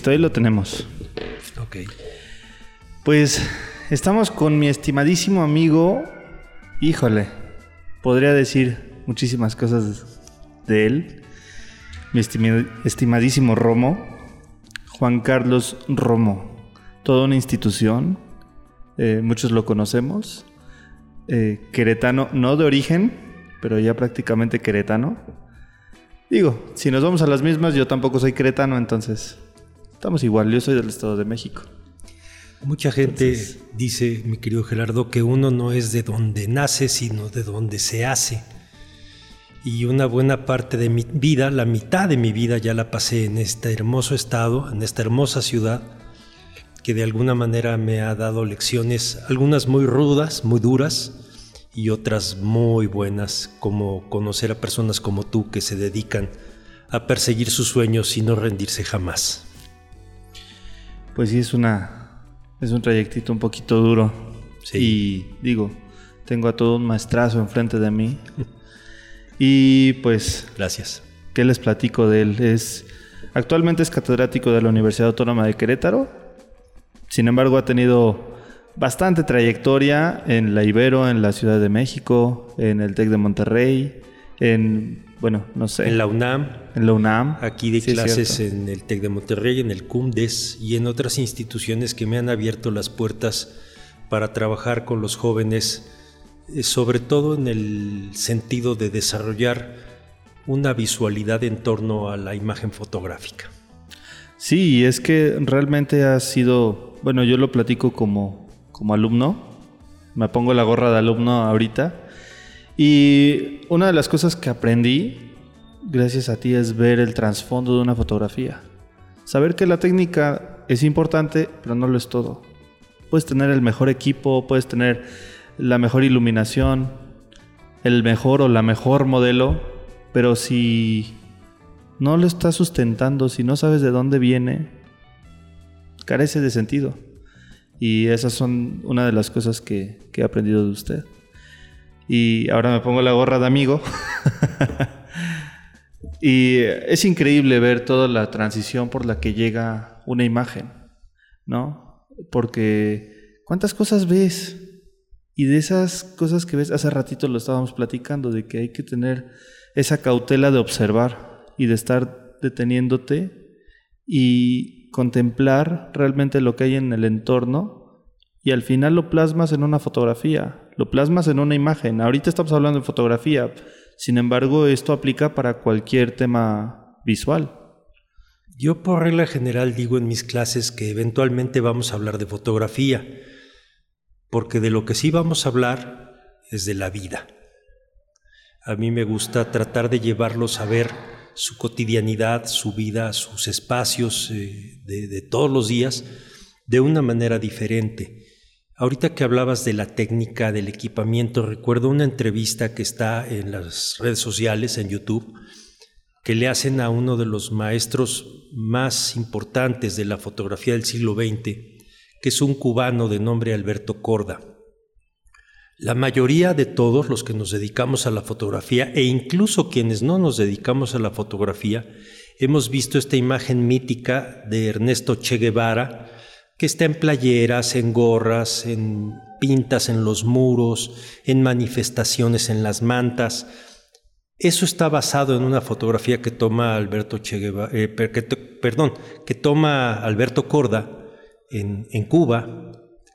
Listo, ahí lo tenemos. Ok. Pues estamos con mi estimadísimo amigo. Híjole, podría decir muchísimas cosas de él. Mi estimadísimo Romo, Juan Carlos Romo. Toda una institución. eh, muchos lo conocemos. eh, queretano, no de origen, pero ya prácticamente queretano. Digo, si nos vamos a las mismas, yo tampoco soy queretano, entonces estamos igual. Yo soy del Estado de México. Mucha gente dice, mi querido Gerardo, que uno no es de donde nace, sino de donde se hace. Y una buena parte de mi vida, la mitad de mi vida ya la pasé en este hermoso estado, en esta hermosa ciudad, que de alguna manera me ha dado lecciones, algunas muy rudas, muy duras, y otras muy buenas, como conocer a personas como tú que se dedican a perseguir sus sueños y no rendirse jamás. Pues sí, es una. Es un trayectito un poquito duro. Sí. Y digo, tengo a todo un maestrazo enfrente de mí. y pues, Gracias. ¿qué les platico de él? Es. Actualmente es catedrático de la Universidad Autónoma de Querétaro. Sin embargo, ha tenido bastante trayectoria en la Ibero, en la Ciudad de México, en el TEC de Monterrey, en. Bueno, no sé. En la UNAM, en la UNAM. Aquí de Sí, clases en el TEC de Monterrey, en el CUMDES y en otras instituciones que me han abierto las puertas para trabajar con los jóvenes, eh, sobre todo en el sentido de desarrollar una visualidad en torno a la imagen fotográfica. Sí, es que realmente ha sido, bueno, yo lo platico como, como alumno, me pongo la gorra de alumno ahorita, y una de las cosas que aprendí, gracias a ti, es ver el trasfondo de una fotografía. Saber que la técnica es importante, pero no lo es todo. Puedes tener el mejor equipo, puedes tener la mejor iluminación, el mejor o la mejor modelo, pero si no lo estás sustentando, si no sabes de dónde viene, carece de sentido. Y esas son una de las cosas que, que he aprendido de usted. Y ahora me pongo la gorra de amigo. y es increíble ver toda la transición por la que llega una imagen, ¿no? Porque ¿cuántas cosas ves? Y de esas cosas que ves, hace ratito lo estábamos platicando, de que hay que tener esa cautela de observar y de estar deteniéndote y contemplar realmente lo que hay en el entorno y al final lo plasmas en una fotografía, lo plasmas en una imagen. Ahorita estamos hablando de fotografía, sin embargo esto aplica para cualquier tema visual. Yo por regla general digo en mis clases que eventualmente vamos a hablar de fotografía, porque de lo que sí vamos a hablar es de la vida. A mí me gusta tratar de llevarlos a ver su cotidianidad, su vida, sus espacios eh, de, de todos los días de una manera diferente. Ahorita que hablabas de la técnica, del equipamiento, recuerdo una entrevista que está en las redes sociales, en YouTube, que le hacen a uno de los maestros más importantes de la fotografía del siglo XX, que es un cubano de nombre Alberto Corda. La mayoría de todos los que nos dedicamos a la fotografía e incluso quienes no nos dedicamos a la fotografía, hemos visto esta imagen mítica de Ernesto Che Guevara, que está en playeras, en gorras, en pintas en los muros, en manifestaciones en las mantas. Eso está basado en una fotografía que toma Alberto Che Guevara, eh, perdón, que toma Alberto Corda en, en Cuba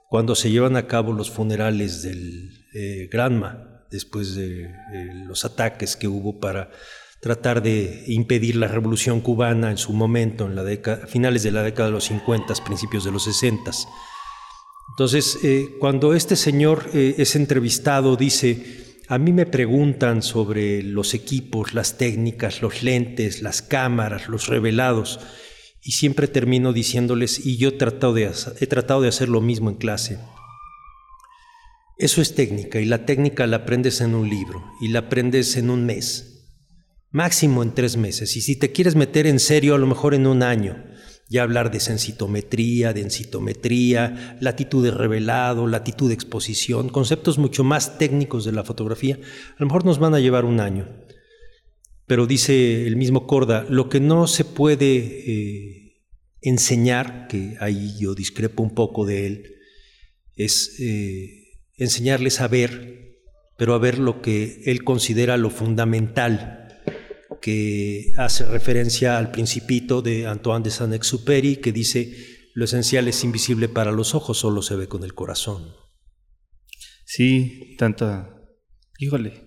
cuando se llevan a cabo los funerales del eh, Granma después de eh, los ataques que hubo para tratar de impedir la revolución cubana en su momento, en la década, finales de la década de los 50, principios de los 60. Entonces, eh, cuando este señor eh, es entrevistado, dice, a mí me preguntan sobre los equipos, las técnicas, los lentes, las cámaras, los revelados, y siempre termino diciéndoles, y yo he tratado de, hacer- he tratado de hacer lo mismo en clase. Eso es técnica, y la técnica la aprendes en un libro, y la aprendes en un mes, máximo en tres meses, y si te quieres meter en serio, a lo mejor en un año. Ya hablar de sensitometría, densitometría, latitud de revelado, latitud de exposición, conceptos mucho más técnicos de la fotografía, a lo mejor nos van a llevar un año. Pero dice el mismo Corda, lo que no se puede eh, enseñar, que ahí yo discrepo un poco de él, es eh, enseñarles a ver, pero a ver lo que él considera lo fundamental, que hace referencia al principito de Antoine de Saint-Exupéry, que dice, lo esencial es invisible para los ojos, solo se ve con el corazón. Sí, tanta... Híjole.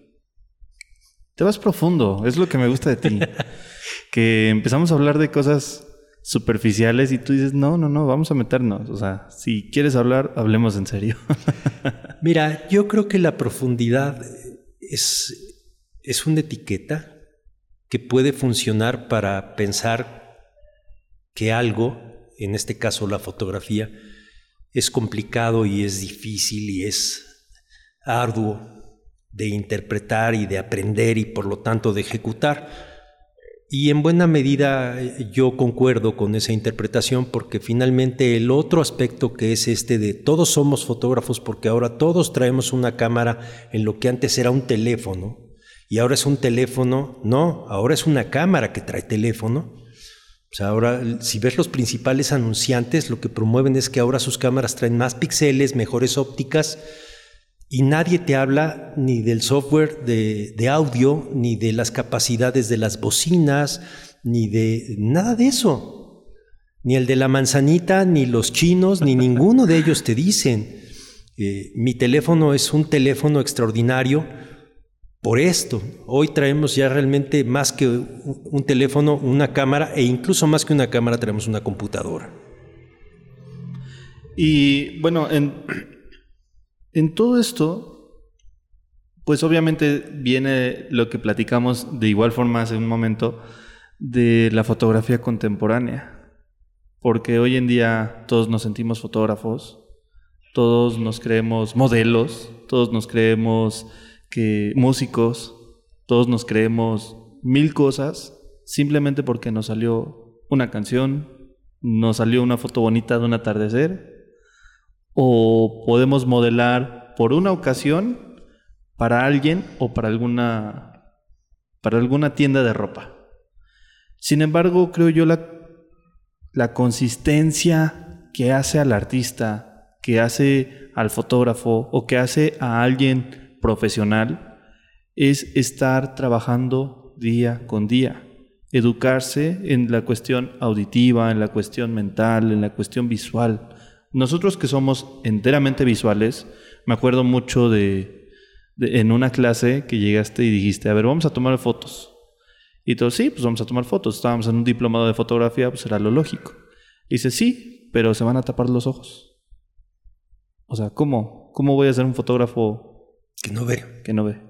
Te vas profundo, es lo que me gusta de ti. que empezamos a hablar de cosas superficiales y tú dices, no, no, no, vamos a meternos. O sea, si quieres hablar, hablemos en serio. Mira, yo creo que la profundidad es, es una etiqueta que puede funcionar para pensar que algo, en este caso la fotografía, es complicado y es difícil y es arduo de interpretar y de aprender y por lo tanto de ejecutar. Y en buena medida eh, yo concuerdo con esa interpretación porque finalmente el otro aspecto que es este de todos somos fotógrafos porque ahora todos traemos una cámara en lo que antes era un teléfono y ahora es un teléfono, no, ahora es una cámara que trae teléfono. Sea, ahora si ves los principales anunciantes lo que promueven es que ahora sus cámaras traen más píxeles, mejores ópticas, y nadie te habla ni del software de, audio, ni de las capacidades de las bocinas, ni de nada de eso. Ni el de la manzanita, ni los chinos, ni ninguno de ellos te dicen. Eh, mi teléfono es un teléfono extraordinario por esto. Hoy traemos ya realmente más que un teléfono, una cámara, e incluso más que una cámara traemos una computadora. Y bueno, en, en todo esto, pues obviamente viene lo que platicamos de igual forma hace un momento de la fotografía contemporánea. Porque hoy en día todos nos sentimos fotógrafos, todos nos creemos modelos, todos nos creemos que músicos, todos nos creemos mil cosas simplemente porque nos salió una canción, nos salió una foto bonita de un atardecer o podemos modelar por una ocasión para alguien o para alguna para alguna tienda de ropa. Sin embargo, creo yo la, la consistencia que hace al artista, que hace al fotógrafo o que hace a alguien profesional es estar trabajando día con día, educarse en la cuestión auditiva, en la cuestión mental, en la cuestión visual, nosotros que somos enteramente visuales, me acuerdo mucho de, en una clase que llegaste y dijiste, a ver, vamos a tomar fotos. Y todos, sí, pues vamos a tomar fotos. Estábamos en un diplomado de fotografía, pues era lo lógico. Y dice, sí, pero se van a tapar los ojos. O sea, ¿cómo? ¿Cómo voy a ser un fotógrafo que no ve? Que no ve.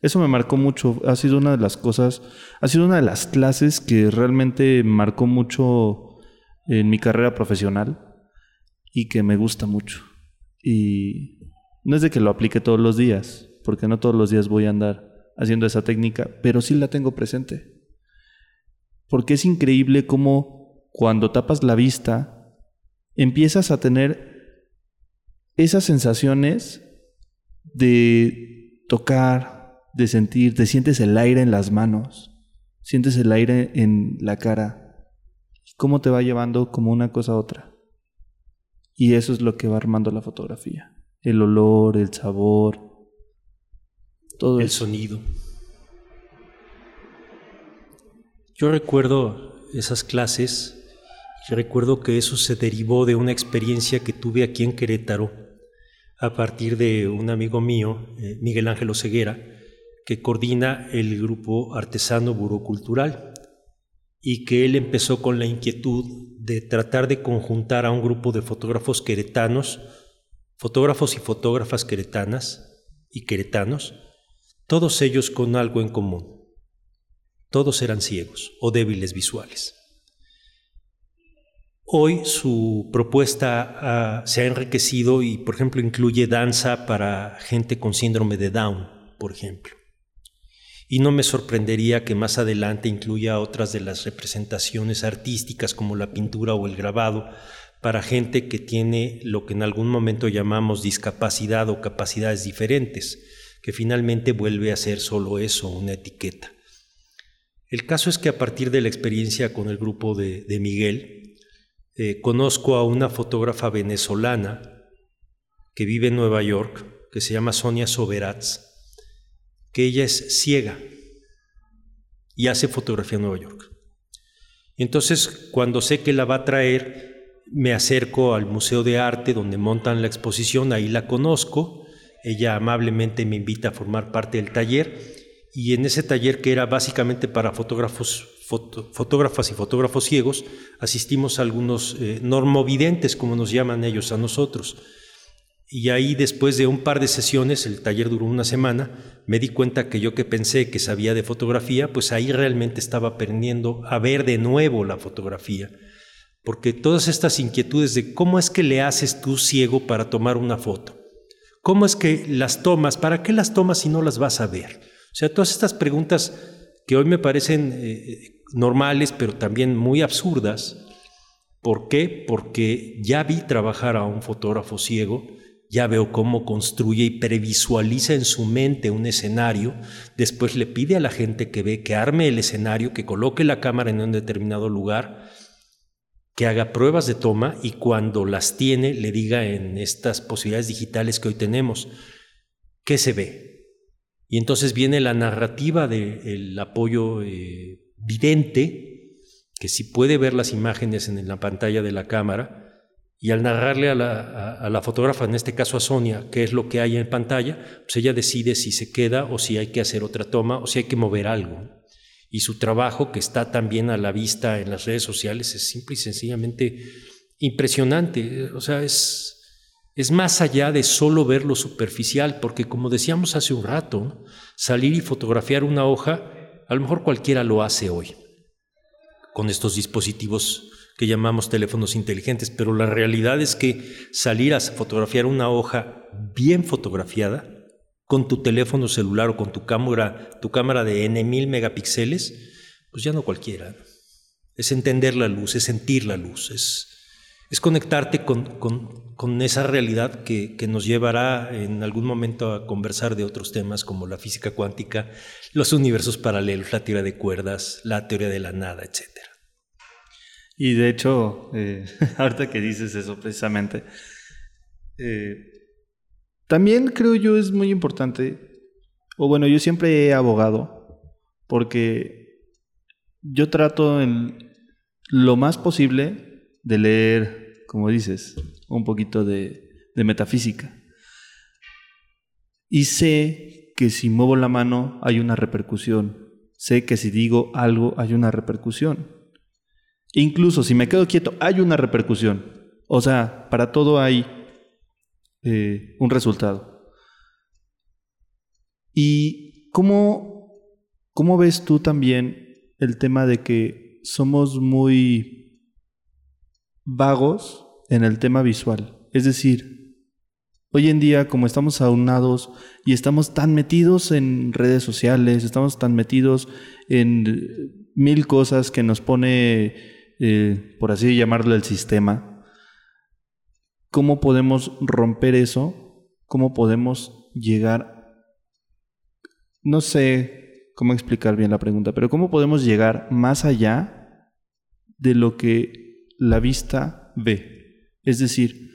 Eso me marcó mucho. Ha sido una de las cosas, ha sido una de las clases que realmente marcó mucho en mi carrera profesional y que me gusta mucho. Y no es de que lo aplique todos los días, porque no todos los días voy a andar haciendo esa técnica, pero sí la tengo presente. Porque es increíble cómo cuando tapas la vista, empiezas a tener esas sensaciones de tocar, de sentir, te sientes el aire en las manos, sientes el aire en la cara, cómo te va llevando como una cosa a otra. Y eso es lo que va armando la fotografía. El olor, el sabor, todo el sonido. Yo recuerdo esas clases y recuerdo que eso se derivó de una experiencia que tuve aquí en Querétaro a partir de un amigo mío, eh, Miguel Ángel Oseguera, que coordina el grupo artesano Buró Cultural y que él empezó con la inquietud de tratar de conjuntar a un grupo de fotógrafos queretanos, fotógrafos y fotógrafas queretanas y queretanos, todos ellos con algo en común. Todos eran ciegos o débiles visuales. Hoy su propuesta ah, se ha enriquecido y, por ejemplo, incluye danza para gente con síndrome de Down, por ejemplo y no me sorprendería que más adelante incluya otras de las representaciones artísticas como la pintura o el grabado para gente que tiene lo que en algún momento llamamos discapacidad o capacidades diferentes, que finalmente vuelve a ser solo eso, una etiqueta. El caso es que a partir de la experiencia con el grupo de, Miguel, eh, conozco a una fotógrafa venezolana que vive en Nueva York, que se llama Sonia Soberatz, que ella es ciega y hace fotografía en Nueva York. entonces, cuando sé que la va a traer, me acerco al Museo de Arte donde montan la exposición, ahí la conozco, ella amablemente me invita a formar parte del taller y en ese taller que era básicamente para fotógrafos, fotógrafas y fotógrafos ciegos, asistimos a algunos eh, normovidentes, como nos llaman ellos a nosotros. Y ahí después de un par de sesiones, el taller duró una semana, me di cuenta que yo que pensé que sabía de fotografía, pues ahí realmente estaba aprendiendo a ver de nuevo la fotografía. Porque todas estas inquietudes de cómo es que le haces tú ciego para tomar una foto, cómo es que las tomas, para qué las tomas si no las vas a ver. O sea, todas estas preguntas que hoy me parecen eh, normales, pero también muy absurdas. ¿Por qué? Porque ya vi trabajar a un fotógrafo ciego ya veo cómo construye y previsualiza en su mente un escenario, después le pide a la gente que ve que arme el escenario, que coloque la cámara en un determinado lugar, que haga pruebas de toma y cuando las tiene le diga en estas posibilidades digitales que hoy tenemos, ¿qué se ve? Y entonces viene la narrativa del apoyo eh, vidente, que si puede ver las imágenes en la pantalla de la cámara, y al narrarle a la, fotógrafa, en este caso a Sonia, qué es lo que hay en pantalla, pues ella decide si se queda o si hay que hacer otra toma o si hay que mover algo. Y su trabajo, que está también a la vista en las redes sociales, es simple y sencillamente impresionante. O sea, es, es más allá de solo ver lo superficial, porque como decíamos hace un rato, salir y fotografiar una hoja, a lo mejor cualquiera lo hace hoy, con estos dispositivos que llamamos teléfonos inteligentes, pero la realidad es que salir a fotografiar una hoja bien fotografiada con tu teléfono celular o con tu cámara, tu cámara de N mil megapíxeles, pues ya no cualquiera. Es entender la luz, es sentir la luz, es, es conectarte con, con, esa realidad que, nos llevará en algún momento a conversar de otros temas como la física cuántica, los universos paralelos, la teoría de cuerdas, la teoría de la nada, etcétera. Y de hecho, eh, ahorita que dices eso precisamente, eh, también creo yo es muy importante, o bueno, yo siempre he abogado, porque yo trato en lo más posible de leer, como dices, un poquito de, metafísica. Y sé que si muevo la mano hay una repercusión. Sé que si digo algo hay una repercusión. Incluso si me quedo quieto, hay una repercusión. O sea, para todo hay eh, un resultado. ¿Y cómo, cómo ves tú también el tema de que somos muy vagos en el tema visual? Es decir, hoy en día como estamos aunados y estamos tan metidos en redes sociales, estamos tan metidos en mil cosas que nos pone eh, por así llamarlo, el sistema. ¿Cómo podemos romper eso? ¿Cómo podemos llegar? No sé cómo explicar bien la pregunta, pero ¿cómo podemos llegar más allá de lo que la vista ve? Es decir,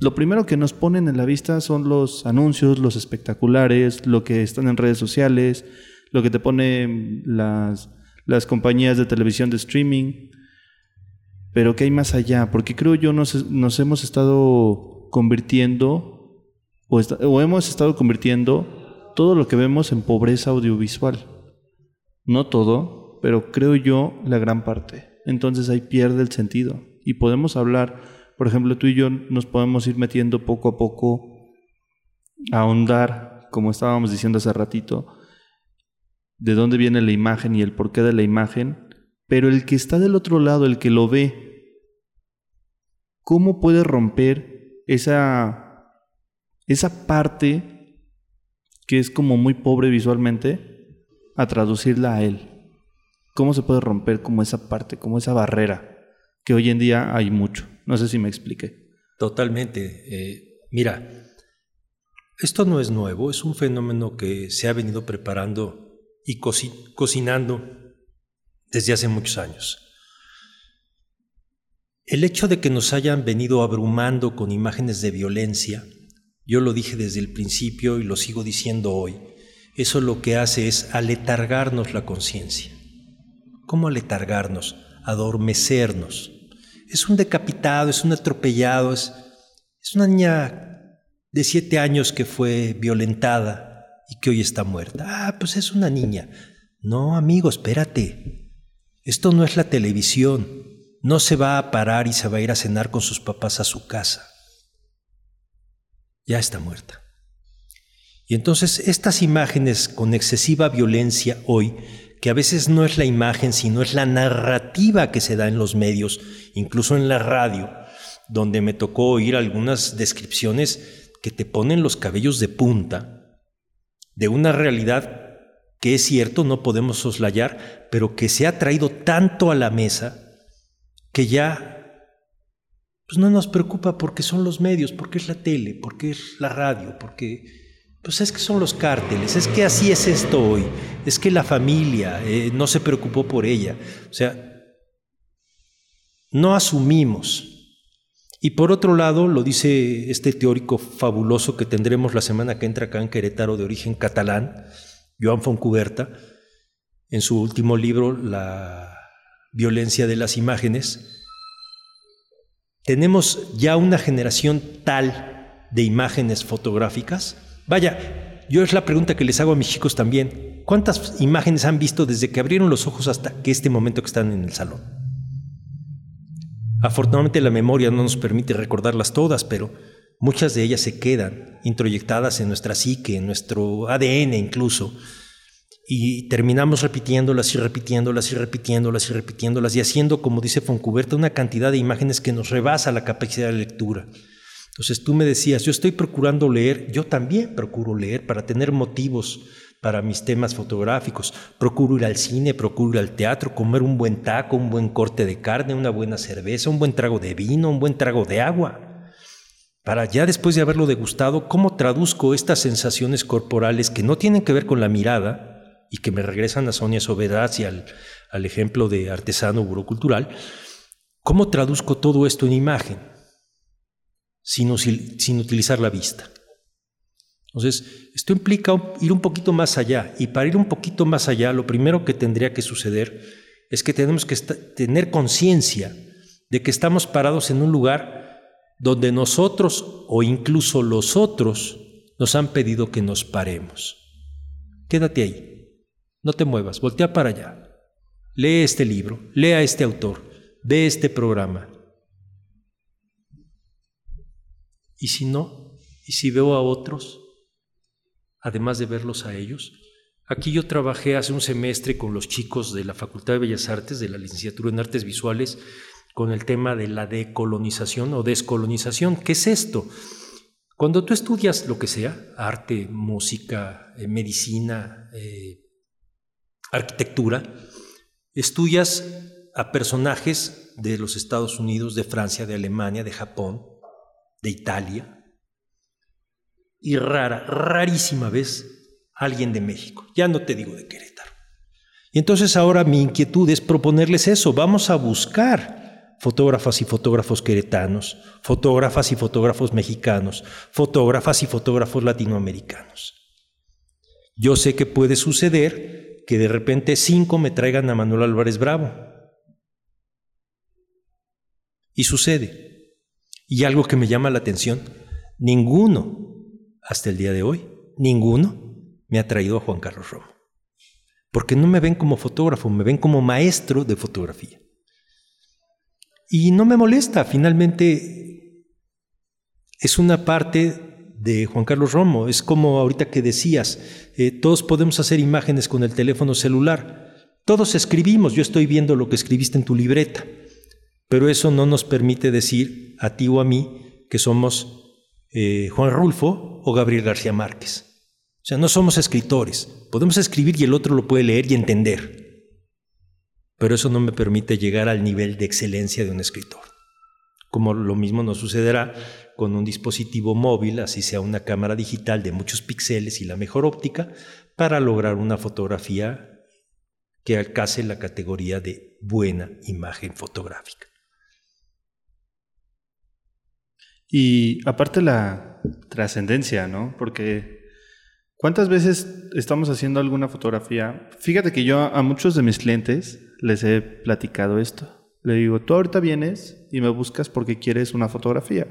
lo primero que nos ponen en la vista son los anuncios, los espectaculares, lo que están en redes sociales, lo que te ponen las, las compañías de televisión de streaming, pero ¿qué hay más allá? Porque creo yo nos, nos hemos estado convirtiendo o, o hemos estado convirtiendo todo lo que vemos en pobreza audiovisual. No todo, pero creo yo la gran parte. Entonces ahí pierde el sentido. Y podemos hablar, por ejemplo, tú y yo nos podemos ir metiendo poco a poco a ahondar, como estábamos diciendo hace ratito, de dónde viene la imagen y el porqué de la imagen pero el que está del otro lado, el que lo ve, ¿cómo puede romper esa, esa parte que es como muy pobre visualmente a traducirla a él? ¿Cómo se puede romper como esa parte, como esa barrera que hoy en día hay mucho? No sé si me expliqué. Totalmente. Eh, mira, esto no es nuevo, es un fenómeno que se ha venido preparando y cocinando desde hace muchos años. El hecho de que nos hayan venido abrumando con imágenes de violencia, yo lo dije desde el principio y lo sigo diciendo hoy, eso lo que hace es aletargarnos la conciencia. ¿Cómo aletargarnos? Adormecernos. Es un decapitado, es un atropellado, es, es una niña de siete años que fue violentada y que hoy está muerta. Ah, pues es una niña. No, amigo, espérate. Esto no es la televisión. No se va a parar y se va a ir a cenar con sus papás a su casa. Ya está muerta. Y entonces estas imágenes con excesiva violencia hoy, que a veces no es la imagen, sino es la narrativa que se da en los medios, incluso en la radio, donde me tocó oír algunas descripciones que te ponen los cabellos de punta de una realidad que es cierto, no podemos soslayar, pero que se ha traído tanto a la mesa que ya pues no nos preocupa porque son los medios, porque es la tele, porque es la radio, porque pues es que son los cárteles, es que así es esto hoy, es que la familia eh, no se preocupó por ella. O sea, no asumimos. Y por otro lado, lo dice este teórico fabuloso que tendremos la semana que entra acá en Querétaro de origen catalán, Joan Foncuberta, en su último libro, La violencia de las imágenes, tenemos ya una generación tal de imágenes fotográficas Vaya, yo es la pregunta que les hago a mis chicos también. ¿Cuántas imágenes han visto desde que abrieron los ojos hasta que este momento que están en el salón? Afortunadamente la memoria no nos permite recordarlas todas, pero muchas de ellas se quedan introyectadas en nuestra psique, en nuestro ADN incluso, y terminamos repitiéndolas y repitiéndolas y repitiéndolas y repitiéndolas y haciendo, como dice Foncuberta, una cantidad de imágenes que nos rebasa la capacidad de lectura. Entonces tú me decías, yo estoy procurando leer, yo también procuro leer para tener motivos para mis temas fotográficos. Procuro ir al cine, procuro ir al teatro, comer un buen taco, un buen corte de carne, una buena cerveza, un buen trago de vino, un buen trago de agua. Para ya después de haberlo degustado, ¿cómo traduzco estas sensaciones corporales que no tienen que ver con la mirada y que me regresan a Sonia Sobedas y al, al ejemplo de artesano burocultural? ¿Cómo traduzco todo esto en imagen? Sin, utilizar la vista. Entonces, esto implica ir un poquito más allá y para ir un poquito más allá, lo primero que tendría que suceder es que tenemos que tener conciencia de que estamos parados en un lugar donde nosotros o incluso los otros nos han pedido que nos paremos. Quédate ahí, no te muevas, voltea para allá, lee este libro, lea este autor, ve este programa, ¿Y si no? ¿Y si veo a otros? Además de verlos a ellos. Aquí yo trabajé hace un semestre con los chicos de la Facultad de Bellas Artes, de la licenciatura en Artes Visuales, con el tema de la decolonización o descolonización. ¿Qué es esto? Cuando tú estudias lo que sea, arte, música, eh, medicina, eh, arquitectura, estudias a personajes de los Estados Unidos, de Francia, de Alemania, de Japón, de Italia y rara, rarísima vez alguien de México. Ya no te digo de Querétaro. Y entonces ahora mi inquietud es proponerles eso. Vamos a buscar fotógrafas y fotógrafos queretanos, fotógrafas y fotógrafos mexicanos, fotógrafas y fotógrafos latinoamericanos. Yo sé que puede suceder que de repente cinco me traigan a Manuel Álvarez Bravo. Y sucede. Y algo que me llama la atención, ninguno, hasta el día de hoy, ninguno me ha traído a Juan Carlos Romo. Porque no me ven como fotógrafo, me ven como maestro de fotografía. Y no me molesta, finalmente es una parte de Juan Carlos Romo. Es como ahorita que decías, eh, todos podemos hacer imágenes con el teléfono celular. Todos escribimos, yo estoy viendo lo que escribiste en tu libreta. Pero eso no nos permite decir a ti o a mí que somos eh, Juan Rulfo o Gabriel García Márquez. O sea, no somos escritores. Podemos escribir y el otro lo puede leer y entender. Pero eso no me permite llegar al nivel de excelencia de un escritor. Como lo mismo nos sucederá con un dispositivo móvil, así sea una cámara digital de muchos píxeles y la mejor óptica, para lograr una fotografía que alcance la categoría de buena imagen fotográfica. Y aparte la trascendencia, ¿no? Porque ¿cuántas veces estamos haciendo alguna fotografía? Fíjate que yo a muchos de mis clientes les he platicado esto. Le digo, tú ahorita vienes y me buscas porque quieres una fotografía.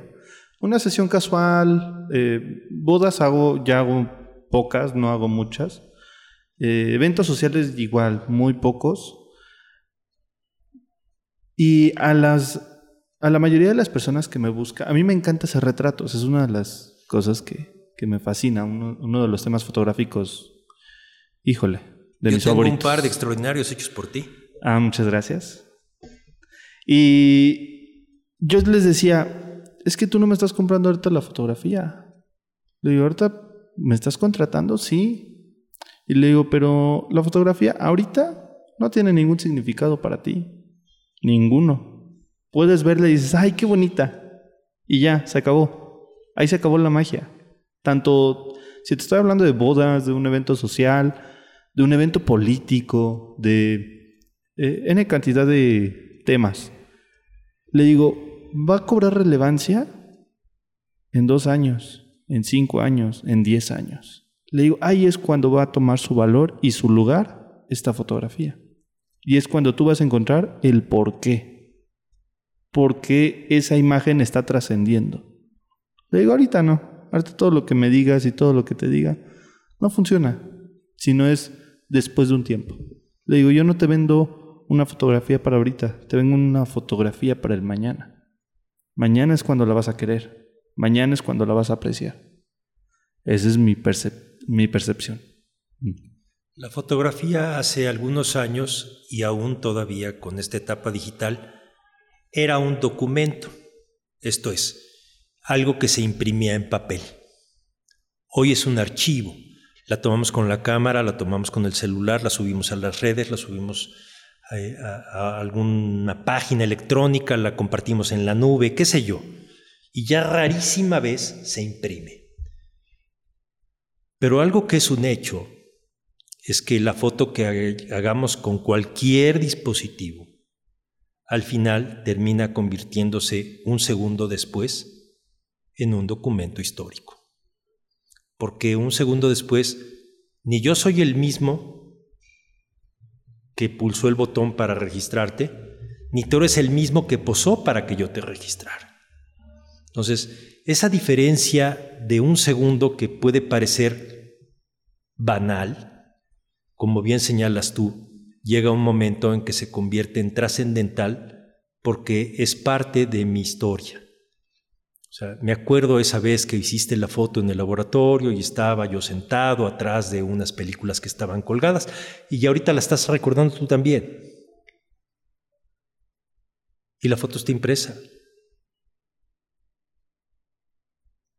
Una sesión casual, eh, bodas hago, ya hago pocas, no hago muchas. Eh, eventos sociales igual, muy pocos. Y a las a la mayoría de las personas que me buscan, a mí me encanta hacer retratos, es una de las cosas que, me fascina, uno, de los temas fotográficos, híjole, de Yo mis tengo favoritos. un par de extraordinarios hechos por ti. Ah, muchas gracias. Y yo les decía, es que tú no me estás comprando ahorita la fotografía. Le digo, ahorita me estás contratando, sí. Y le digo, pero la fotografía ahorita no tiene ningún significado para ti. Ninguno. Puedes verla y dices, ay, qué bonita. Y ya, se acabó. Ahí se acabó la magia. Tanto, si te estoy hablando de bodas, de un evento social, de un evento político, de eh, cantidad de temas. Le digo, ¿va a cobrar relevancia? En dos años, en cinco años, en diez años. Le digo, ahí es cuando va a tomar su valor y su lugar esta fotografía. Y es cuando tú vas a encontrar el por qué por qué esa imagen está trascendiendo. Le digo, ahorita no. Ahorita todo lo que me digas y todo lo que te diga no funciona, sino es después de un tiempo. Le digo, yo no te vendo una fotografía para ahorita, te vendo una fotografía para el mañana. Mañana es cuando la vas a querer, mañana es cuando la vas a apreciar. Esa es mi, mi percepción. La fotografía hace algunos años y aún todavía con esta etapa digital era un documento, esto es, algo que se imprimía en papel. Hoy es un archivo. La tomamos con la cámara, la tomamos con el celular, la subimos a las redes, la subimos eh, a, alguna página electrónica, la compartimos en la nube, qué sé yo. Y ya rarísima vez se imprime. Pero algo que es un hecho es que la foto que hagamos con cualquier dispositivo al final termina convirtiéndose un segundo después en un documento histórico. Porque un segundo después, ni yo soy el mismo que pulsó el botón para registrarte, ni tú eres el mismo que posó para que yo te registrara. Entonces, esa diferencia de un segundo que puede parecer banal, como bien señalas tú, llega un momento en que se convierte en trascendental porque es parte de mi historia. O sea, me acuerdo esa vez que hiciste la foto en el laboratorio y estaba yo sentado atrás de unas películas que estaban colgadas y ahorita la estás recordando tú también. Y la foto está impresa.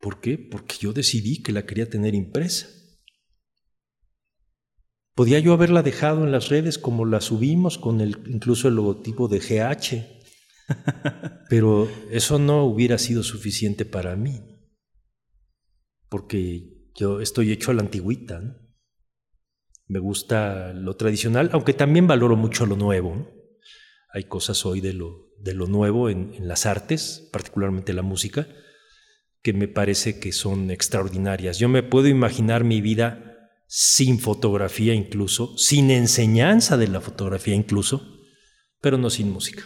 ¿Por qué? Porque yo decidí que la quería tener impresa. Podía yo haberla dejado en las redes como la subimos con el, incluso el logotipo de GH, pero eso no hubiera sido suficiente para mí, porque yo estoy hecho a la antigüita. Me gusta lo tradicional, aunque también valoro mucho lo nuevo. Hay cosas hoy de lo, de lo nuevo en, en las artes, particularmente la música, que me parece que son extraordinarias. Yo me puedo imaginar mi vida sin fotografía incluso, sin enseñanza de la fotografía incluso, pero no sin música.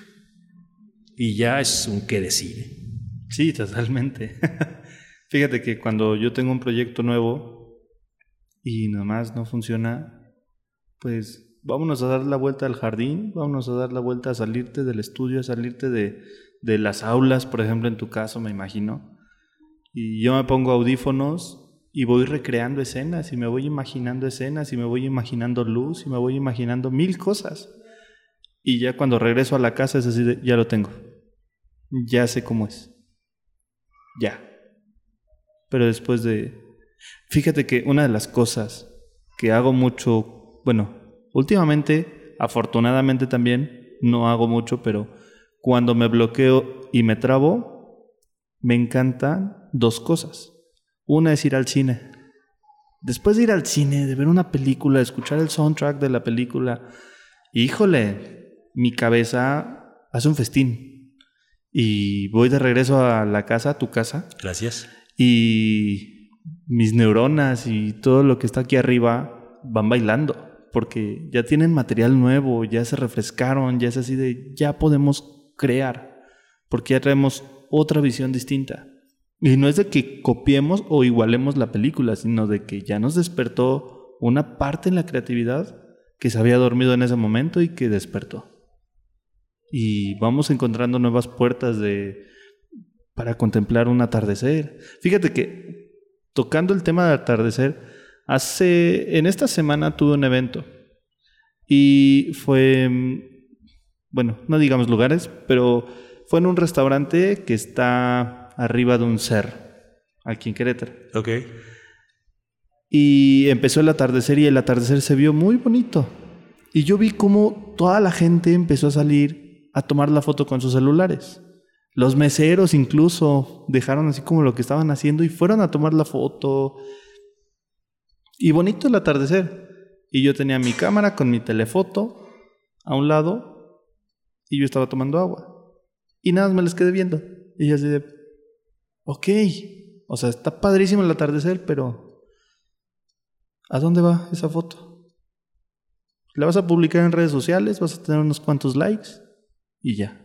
Y ya es un qué decir. ¿eh? Sí, totalmente. Fíjate que cuando yo tengo un proyecto nuevo y nada más no funciona, pues vámonos a dar la vuelta al jardín, vámonos a dar la vuelta a salirte del estudio, a salirte de, de las aulas, por ejemplo, en tu caso, me imagino. Y yo me pongo audífonos y voy recreando escenas y me voy imaginando escenas y me voy imaginando luz y me voy imaginando mil cosas. Y ya cuando regreso a la casa es así, ya lo tengo. Ya sé cómo es. Ya. Pero después de... Fíjate que una de las cosas que hago mucho, bueno, últimamente, afortunadamente también, no hago mucho, pero cuando me bloqueo y me trabo, me encantan dos cosas. Una es ir al cine. Después de ir al cine, de ver una película, de escuchar el soundtrack de la película, híjole, mi cabeza hace un festín. Y voy de regreso a la casa, a tu casa. Gracias. Y mis neuronas y todo lo que está aquí arriba van bailando. Porque ya tienen material nuevo, ya se refrescaron, ya es así de, ya podemos crear. Porque ya traemos otra visión distinta. Y no es de que copiemos o igualemos la película, sino de que ya nos despertó una parte en la creatividad que se había dormido en ese momento y que despertó. Y vamos encontrando nuevas puertas de para contemplar un atardecer. Fíjate que tocando el tema del atardecer, hace en esta semana tuve un evento y fue bueno, no digamos lugares, pero fue en un restaurante que está arriba de un cerro, aquí en Querétaro. Ok. Y empezó el atardecer y el atardecer se vio muy bonito. Y yo vi cómo toda la gente empezó a salir a tomar la foto con sus celulares. Los meseros incluso dejaron así como lo que estaban haciendo y fueron a tomar la foto. Y bonito el atardecer. Y yo tenía mi cámara con mi telefoto a un lado y yo estaba tomando agua. Y nada más me les quedé viendo. Y así de, ok, o sea, está padrísimo el atardecer, pero ¿a dónde va esa foto? ¿La vas a publicar en redes sociales? ¿Vas a tener unos cuantos likes? Y ya.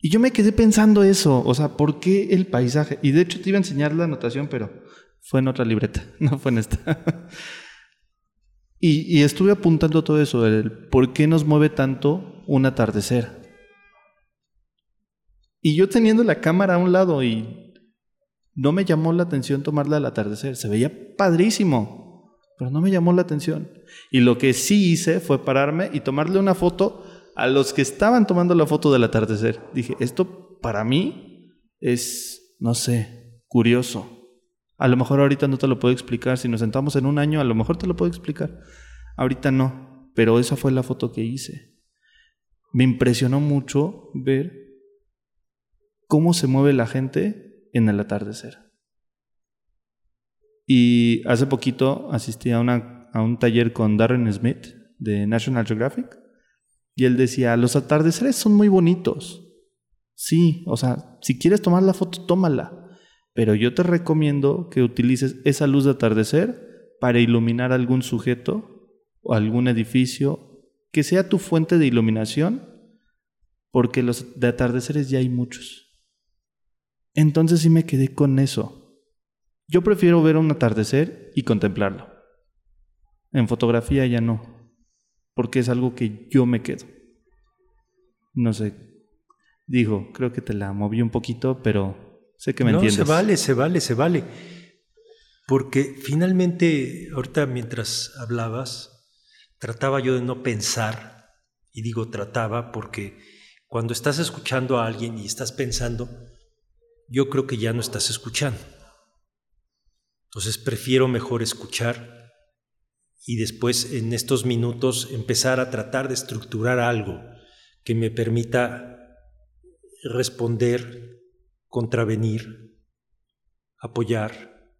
Y yo me quedé pensando eso, o sea, ¿por qué el paisaje? Y de hecho te iba a enseñar la anotación, pero fue en otra libreta, no fue en esta. y, y, estuve apuntando todo eso, el por qué nos mueve tanto un atardecer. Y yo teniendo la cámara a un lado y no me llamó la atención tomarla al atardecer. Se veía padrísimo, pero no me llamó la atención. Y lo que sí hice fue pararme y tomarle una foto a los que estaban tomando la foto del atardecer. Dije, esto para mí es, no sé, curioso. A lo mejor ahorita no te lo puedo explicar. Si nos sentamos en un año, a lo mejor te lo puedo explicar. Ahorita no, pero esa fue la foto que hice. Me impresionó mucho ver cómo se mueve la gente en el atardecer. Y hace poquito asistí a, una, a un taller con Darren Smith de National Geographic y él decía, los atardeceres son muy bonitos. Sí, o sea, si quieres tomar la foto, tómala. Pero yo te recomiendo que utilices esa luz de atardecer para iluminar algún sujeto o algún edificio que sea tu fuente de iluminación, porque los de atardeceres ya hay muchos. Entonces sí me quedé con eso. Yo prefiero ver un atardecer y contemplarlo. En fotografía ya no, porque es algo que yo me quedo. No sé. Digo, creo que te la moví un poquito, pero sé que me no, entiendes. Se vale, se vale, se vale. Porque finalmente, ahorita mientras hablabas, trataba yo de no pensar, y digo trataba porque cuando estás escuchando a alguien y estás pensando, yo creo que ya no estás escuchando. Entonces prefiero mejor escuchar y después en estos minutos empezar a tratar de estructurar algo que me permita responder, contravenir, apoyar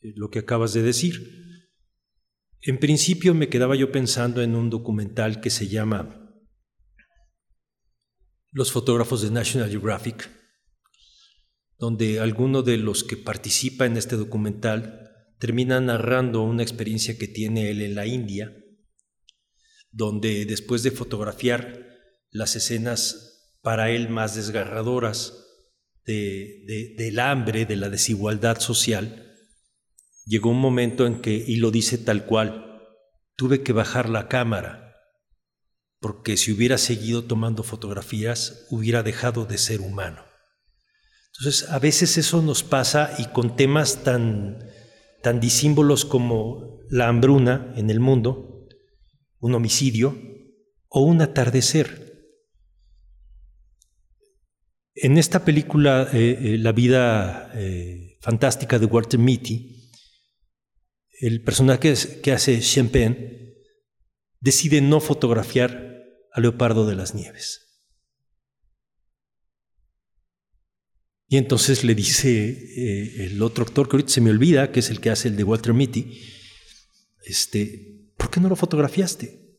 eh, lo que acabas de decir. En principio me quedaba yo pensando en un documental que se llama Los fotógrafos de National Geographic, donde alguno de los que participa en este documental termina narrando una experiencia que tiene él en la India, donde después de fotografiar las escenas para él más desgarradoras de, del hambre, de la desigualdad social, llegó un momento en que, y lo dice tal cual, tuve que bajar la cámara, porque si hubiera seguido tomando fotografías hubiera dejado de ser humano. Entonces, a veces eso nos pasa y con temas tan, tan disímbolos como la hambruna en el mundo, un homicidio o un atardecer. En esta película, eh, eh, La vida eh, fantástica de Walter Mitty, el personaje que hace Champagne decide no fotografiar a Leopardo de las Nieves. Y entonces le dice eh, el otro actor, que ahorita se me olvida, que es el que hace el de Walter Mitty, este, ¿por qué no lo fotografiaste?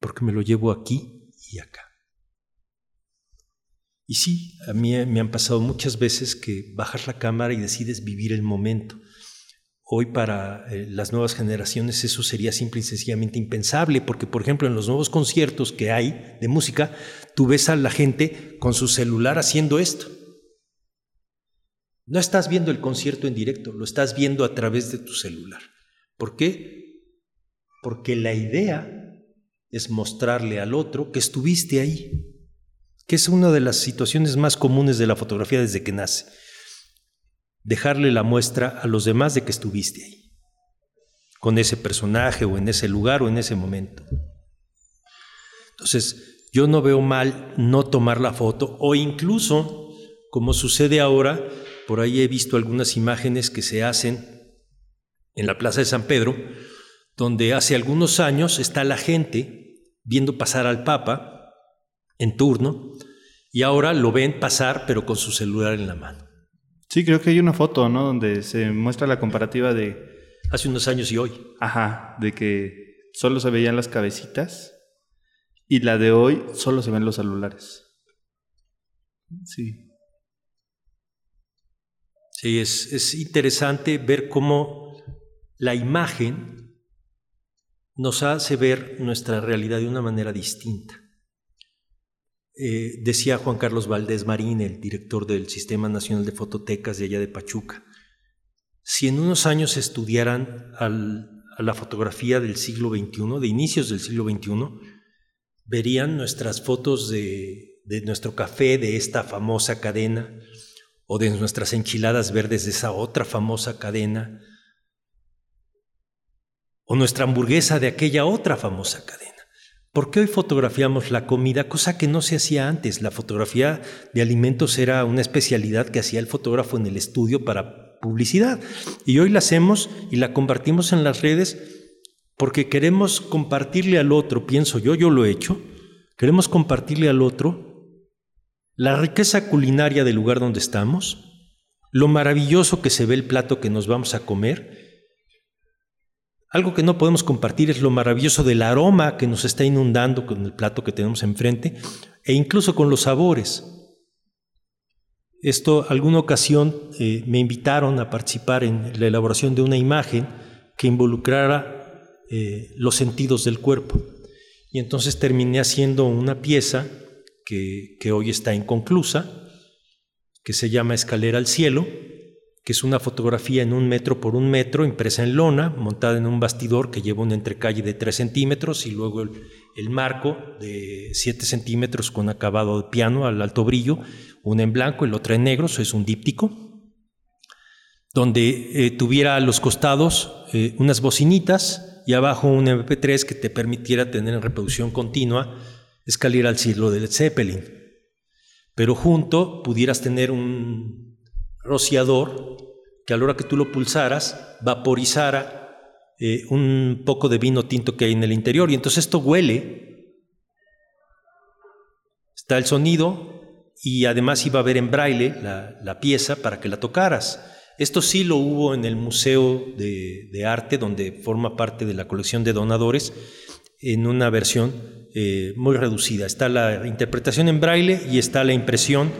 Porque me lo llevo aquí y acá. Y sí, a mí me han pasado muchas veces que bajas la cámara y decides vivir el momento. Hoy para eh, las nuevas generaciones eso sería simple y sencillamente impensable, porque por ejemplo en los nuevos conciertos que hay de música, tú ves a la gente con su celular haciendo esto. No estás viendo el concierto en directo, lo estás viendo a través de tu celular. ¿Por qué? Porque la idea es mostrarle al otro que estuviste ahí, que es una de las situaciones más comunes de la fotografía desde que nace dejarle la muestra a los demás de que estuviste ahí, con ese personaje o en ese lugar o en ese momento. Entonces, yo no veo mal no tomar la foto o incluso, como sucede ahora, por ahí he visto algunas imágenes que se hacen en la Plaza de San Pedro, donde hace algunos años está la gente viendo pasar al Papa en turno y ahora lo ven pasar pero con su celular en la mano. Sí, creo que hay una foto, ¿no? Donde se muestra la comparativa de... Hace unos años y hoy. Ajá, de que solo se veían las cabecitas y la de hoy solo se ven los celulares. Sí. Sí, es, es interesante ver cómo la imagen nos hace ver nuestra realidad de una manera distinta. Eh, decía Juan Carlos Valdés Marín, el director del Sistema Nacional de Fototecas de allá de Pachuca, si en unos años estudiaran a la fotografía del siglo XXI, de inicios del siglo XXI, verían nuestras fotos de, de nuestro café de esta famosa cadena o de nuestras enchiladas verdes de esa otra famosa cadena o nuestra hamburguesa de aquella otra famosa cadena. ¿Por qué hoy fotografiamos la comida? Cosa que no se hacía antes. La fotografía de alimentos era una especialidad que hacía el fotógrafo en el estudio para publicidad. Y hoy la hacemos y la compartimos en las redes porque queremos compartirle al otro, pienso yo, yo lo he hecho, queremos compartirle al otro la riqueza culinaria del lugar donde estamos, lo maravilloso que se ve el plato que nos vamos a comer algo que no podemos compartir es lo maravilloso del aroma que nos está inundando con el plato que tenemos enfrente e incluso con los sabores. Esto, alguna ocasión eh, me invitaron a participar en la elaboración de una imagen que involucrara eh, los sentidos del cuerpo. Y entonces terminé haciendo una pieza que, que hoy está inconclusa, que se llama Escalera al Cielo, que es una fotografía en un metro por un metro, impresa en lona, montada en un bastidor que lleva una entrecalle de 3 centímetros y luego el, marco de 7 centímetros con acabado de piano al alto brillo, una en blanco, el otro en negro, eso es un díptico, donde eh, tuviera a los costados eh, unas bocinitas y abajo un MP3 que te permitiera tener en reproducción continua Escalera al cielo del Zeppelin. Pero junto pudieras tener un rociador que a la hora que tú lo pulsaras vaporizara eh, un poco de vino tinto que hay en el interior. Y entonces esto huele, está el sonido y además iba a ver en braille la, pieza para que la tocaras. Esto sí lo hubo en el Museo de, Arte, donde forma parte de la colección de donadores, en una versión eh, muy reducida. Está la interpretación en braille y está la impresión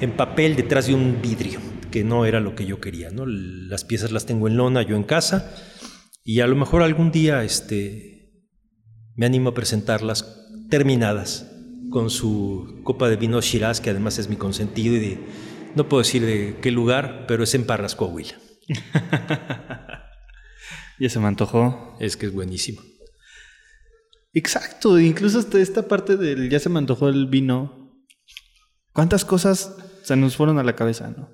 en papel detrás de un vidrio que no era lo que yo quería. ¿no? Las piezas las tengo en lona, yo en casa, y a lo mejor algún día este, me animo a presentarlas terminadas con su copa de vino Shiraz, que además es mi consentido, y de, no puedo decir de qué lugar, pero es en Parras, Coahuila. ya se me antojó. Es que es buenísimo. Exacto, incluso hasta esta parte del ya se me antojó el vino. ¿Cuántas cosas se nos fueron a la cabeza, no?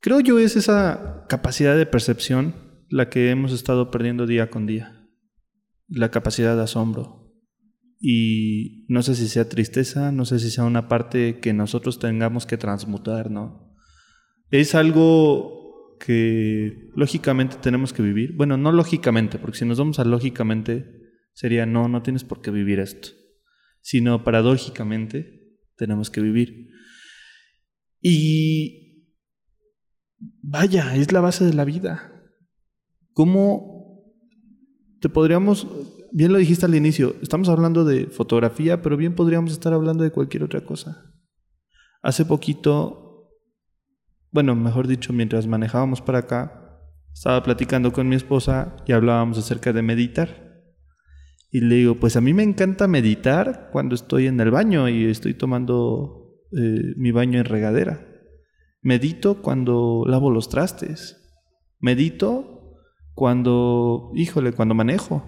Creo yo es esa capacidad de percepción la que hemos estado perdiendo día con día. La capacidad de asombro. Y no sé si sea tristeza, no sé si sea una parte que nosotros tengamos que transmutar, ¿no? Es algo que lógicamente tenemos que vivir. Bueno, no lógicamente, porque si nos vamos a lógicamente sería no, no tienes por qué vivir esto. Sino paradójicamente tenemos que vivir. Y vaya, es la base de la vida. ¿Cómo te podríamos, bien lo dijiste al inicio, estamos hablando de fotografía, pero bien podríamos estar hablando de cualquier otra cosa. Hace poquito, bueno, mejor dicho, mientras manejábamos para acá, estaba platicando con mi esposa y hablábamos acerca de meditar. Y le digo, pues a mí me encanta meditar cuando estoy en el baño y estoy tomando eh, mi baño en regadera. Medito cuando lavo los trastes. Medito cuando, híjole, cuando manejo.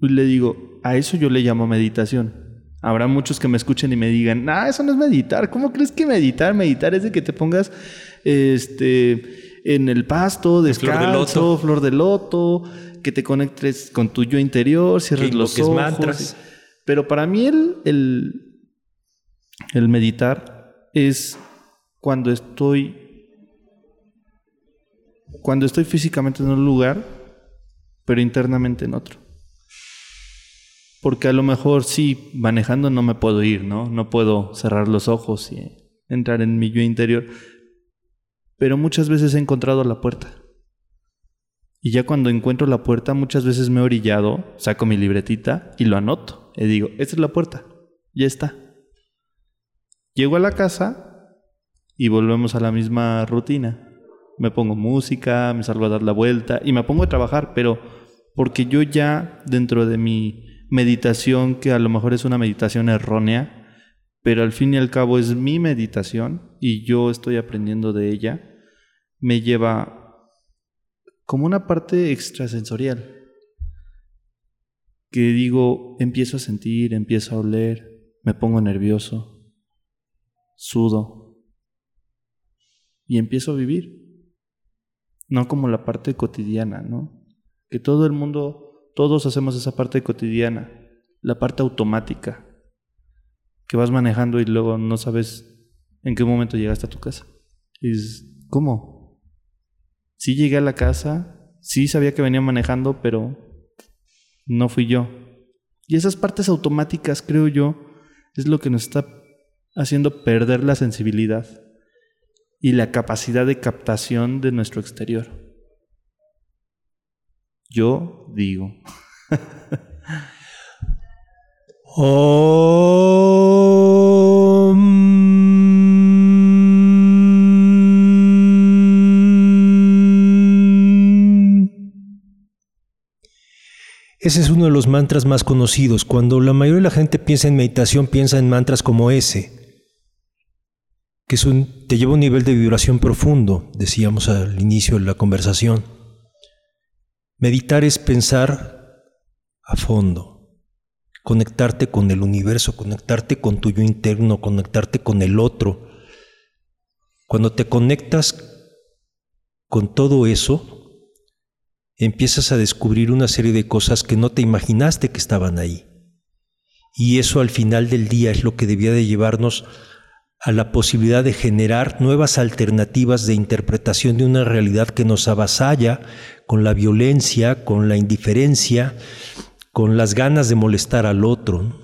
Y le digo, a eso yo le llamo meditación. Habrá muchos que me escuchen y me digan, ah, eso no es meditar. ¿Cómo crees que meditar? Meditar es de que te pongas este, en el pasto, descalzo, flor de loto, que te conectes con tu yo interior, cierres los ojos. Mantras. Pero para mí el, el, el meditar es cuando estoy cuando estoy físicamente en un lugar, pero internamente en otro. Porque a lo mejor sí, manejando no me puedo ir, ¿no? No puedo cerrar los ojos y entrar en mi yo interior. Pero muchas veces he encontrado la puerta. Y ya cuando encuentro la puerta, muchas veces me he orillado, saco mi libretita y lo anoto. Y digo, esta es la puerta. Ya está. Llego a la casa y volvemos a la misma rutina. Me pongo música, me salgo a dar la vuelta y me pongo a trabajar, pero porque yo ya dentro de mi meditación, que a lo mejor es una meditación errónea, pero al fin y al cabo es mi meditación y yo estoy aprendiendo de ella, me lleva como una parte extrasensorial. Que digo, empiezo a sentir, empiezo a oler, me pongo nervioso, sudo y empiezo a vivir. No como la parte cotidiana, ¿no? Que todo el mundo todos hacemos esa parte cotidiana, la parte automática, que vas manejando y luego no sabes en qué momento llegaste a tu casa. Y dices, ¿cómo? Sí llegué a la casa, sí sabía que venía manejando, pero no fui yo. Y esas partes automáticas, creo yo, es lo que nos está haciendo perder la sensibilidad y la capacidad de captación de nuestro exterior. Yo digo. Ese es uno de los mantras más conocidos. Cuando la mayoría de la gente piensa en meditación, piensa en mantras como ese, que te lleva a un nivel de vibración profundo, decíamos al inicio de la conversación. Meditar es pensar a fondo, conectarte con el universo, conectarte con tu yo interno, conectarte con el otro. Cuando te conectas con todo eso, empiezas a descubrir una serie de cosas que no te imaginaste que estaban ahí. Y eso al final del día es lo que debía de llevarnos a la posibilidad de generar nuevas alternativas de interpretación de una realidad que nos avasalla con la violencia, con la indiferencia, con las ganas de molestar al otro.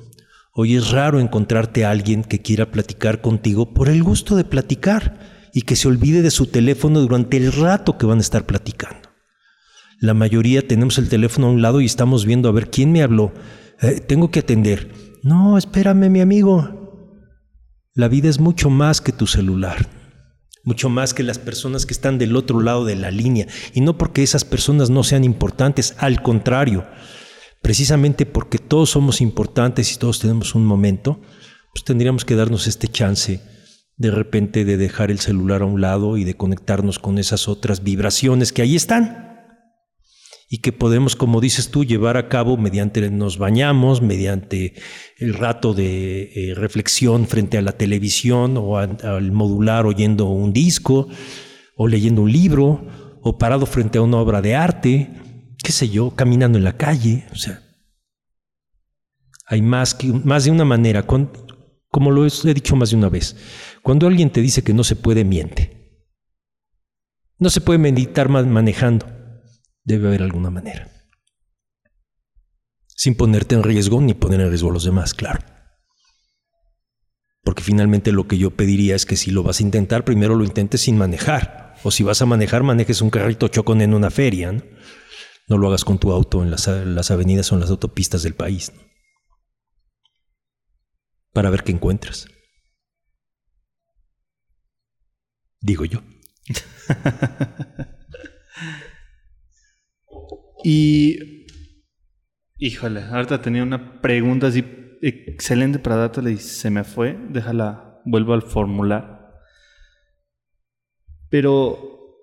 Hoy es raro encontrarte a alguien que quiera platicar contigo por el gusto de platicar y que se olvide de su teléfono durante el rato que van a estar platicando. La mayoría tenemos el teléfono a un lado y estamos viendo a ver quién me habló. Eh, tengo que atender. No, espérame, mi amigo. La vida es mucho más que tu celular, mucho más que las personas que están del otro lado de la línea. Y no porque esas personas no sean importantes, al contrario, precisamente porque todos somos importantes y todos tenemos un momento, pues tendríamos que darnos este chance de repente de dejar el celular a un lado y de conectarnos con esas otras vibraciones que ahí están y que podemos, como dices tú, llevar a cabo mediante nos bañamos, mediante el rato de eh, reflexión frente a la televisión o al modular oyendo un disco o leyendo un libro o parado frente a una obra de arte, qué sé yo, caminando en la calle, o sea, hay más, que, más de una manera, como lo he dicho más de una vez, cuando alguien te dice que no se puede, miente. No se puede meditar manejando Debe haber alguna manera. Sin ponerte en riesgo ni poner en riesgo a los demás, claro. Porque finalmente lo que yo pediría es que si lo vas a intentar, primero lo intentes sin manejar. O si vas a manejar, manejes un carrito chocón en una feria. No, lo hagas con tu auto en las, avenidas o en las autopistas del país. Para ver qué encuentras. Digo yo. y. Híjole, ahorita tenía una pregunta así excelente para dártela y se me fue. Déjala, vuelvo al formular. Pero.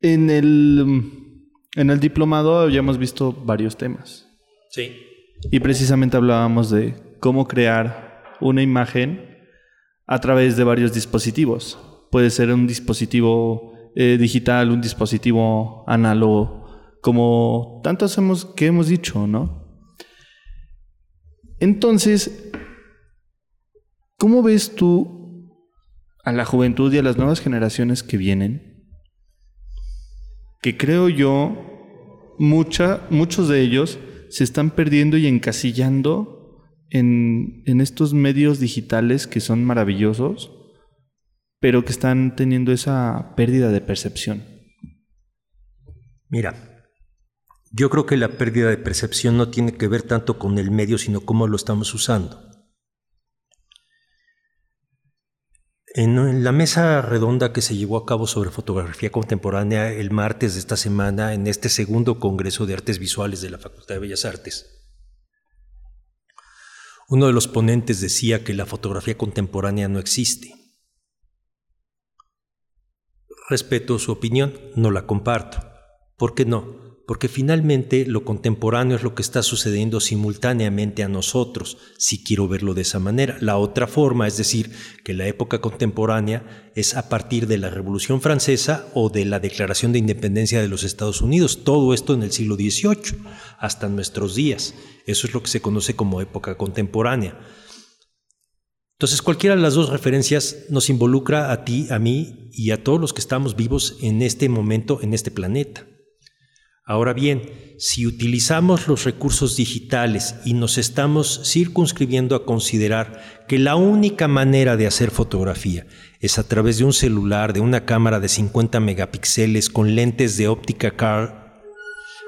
En el. En el diplomado habíamos visto varios temas. Sí. Y precisamente hablábamos de cómo crear una imagen a través de varios dispositivos. Puede ser un dispositivo eh, digital, un dispositivo análogo, como tantos hemos, que hemos dicho, ¿no? Entonces, ¿cómo ves tú a la juventud y a las nuevas generaciones que vienen? Que creo yo, muchos de ellos se están perdiendo y encasillando en, estos medios digitales que son maravillosos, pero que están teniendo esa pérdida de percepción? Mira, yo creo que la pérdida de percepción no tiene que ver tanto con el medio, sino cómo lo estamos usando. En la mesa redonda que se llevó a cabo sobre fotografía contemporánea el martes de esta semana, en este segundo Congreso de Artes Visuales de la Facultad de Bellas Artes, uno de los ponentes decía que la fotografía contemporánea no existe. Respeto su opinión, no la comparto. ¿Por qué no? porque finalmente lo contemporáneo es lo que está sucediendo simultáneamente a nosotros, si quiero verlo de esa manera. La otra forma, es decir, que la época contemporánea es a partir de la Revolución Francesa o de la Declaración de Independencia de los Estados Unidos, todo esto en el siglo XVIII, hasta nuestros días. Eso es lo que se conoce como época contemporánea. Entonces, cualquiera de las dos referencias nos involucra a ti, a mí y a todos los que estamos vivos en este momento, en este planeta. Ahora bien, si utilizamos los recursos digitales y nos estamos circunscribiendo a considerar que la única manera de hacer fotografía es a través de un celular, de una cámara de 50 megapíxeles con lentes de óptica car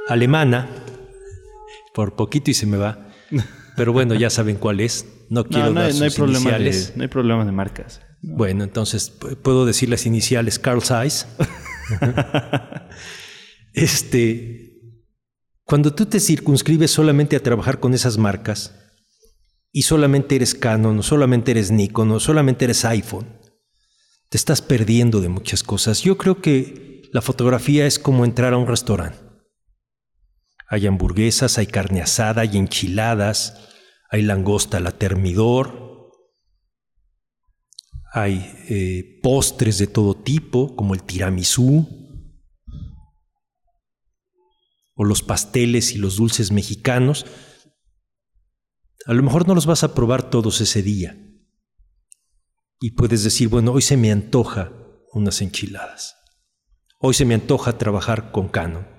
alemana, por poquito y se me va, pero bueno, ya saben cuál es. No quiero no, dar no hay, de, no hay problema de marcas. Bueno, entonces puedo decir las iniciales Carl Zeiss. Este, cuando tú te circunscribes solamente a trabajar con esas marcas y solamente eres Canon, o solamente eres Nikon, o solamente eres iPhone, te estás perdiendo de muchas cosas. Yo creo que la fotografía es como entrar a un restaurante. Hay hamburguesas, hay carne asada, hay enchiladas, hay langosta la termidor, hay eh, postres de todo tipo, como el tiramisú, o los pasteles y los dulces mexicanos, a lo mejor no los vas a probar todos ese día. Y puedes decir, bueno, hoy se me antoja unas enchiladas. Hoy se me antoja trabajar con Canon.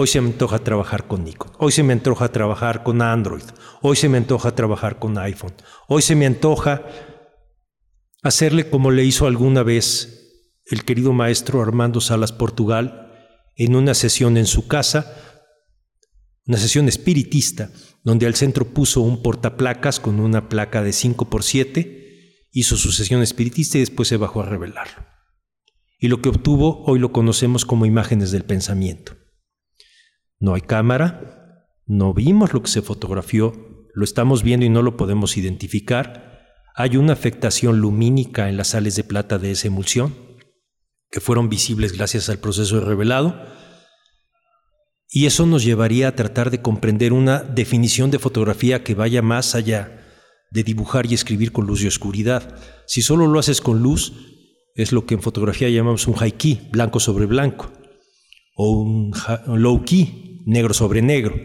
Hoy se me antoja trabajar con Nikon. Hoy se me antoja trabajar con Android. Hoy se me antoja trabajar con iPhone. Hoy se me antoja hacerle como le hizo alguna vez el querido maestro Armando Salas Portugal en una sesión en su casa, una sesión espiritista, donde al centro puso un portaplacas con una placa de 5 por 7 hizo su sesión espiritista y después se bajó a revelarlo. Y lo que obtuvo hoy lo conocemos como imágenes del pensamiento. No hay cámara, no vimos lo que se fotografió, lo estamos viendo y no lo podemos identificar. Hay una afectación lumínica en las sales de plata de esa emulsión que fueron visibles gracias al proceso de revelado. Y eso nos llevaría a tratar de comprender una definición de fotografía que vaya más allá de dibujar y escribir con luz y oscuridad. Si solo lo haces con luz, es lo que en fotografía llamamos un high key, blanco sobre blanco, o un low key, negro sobre negro.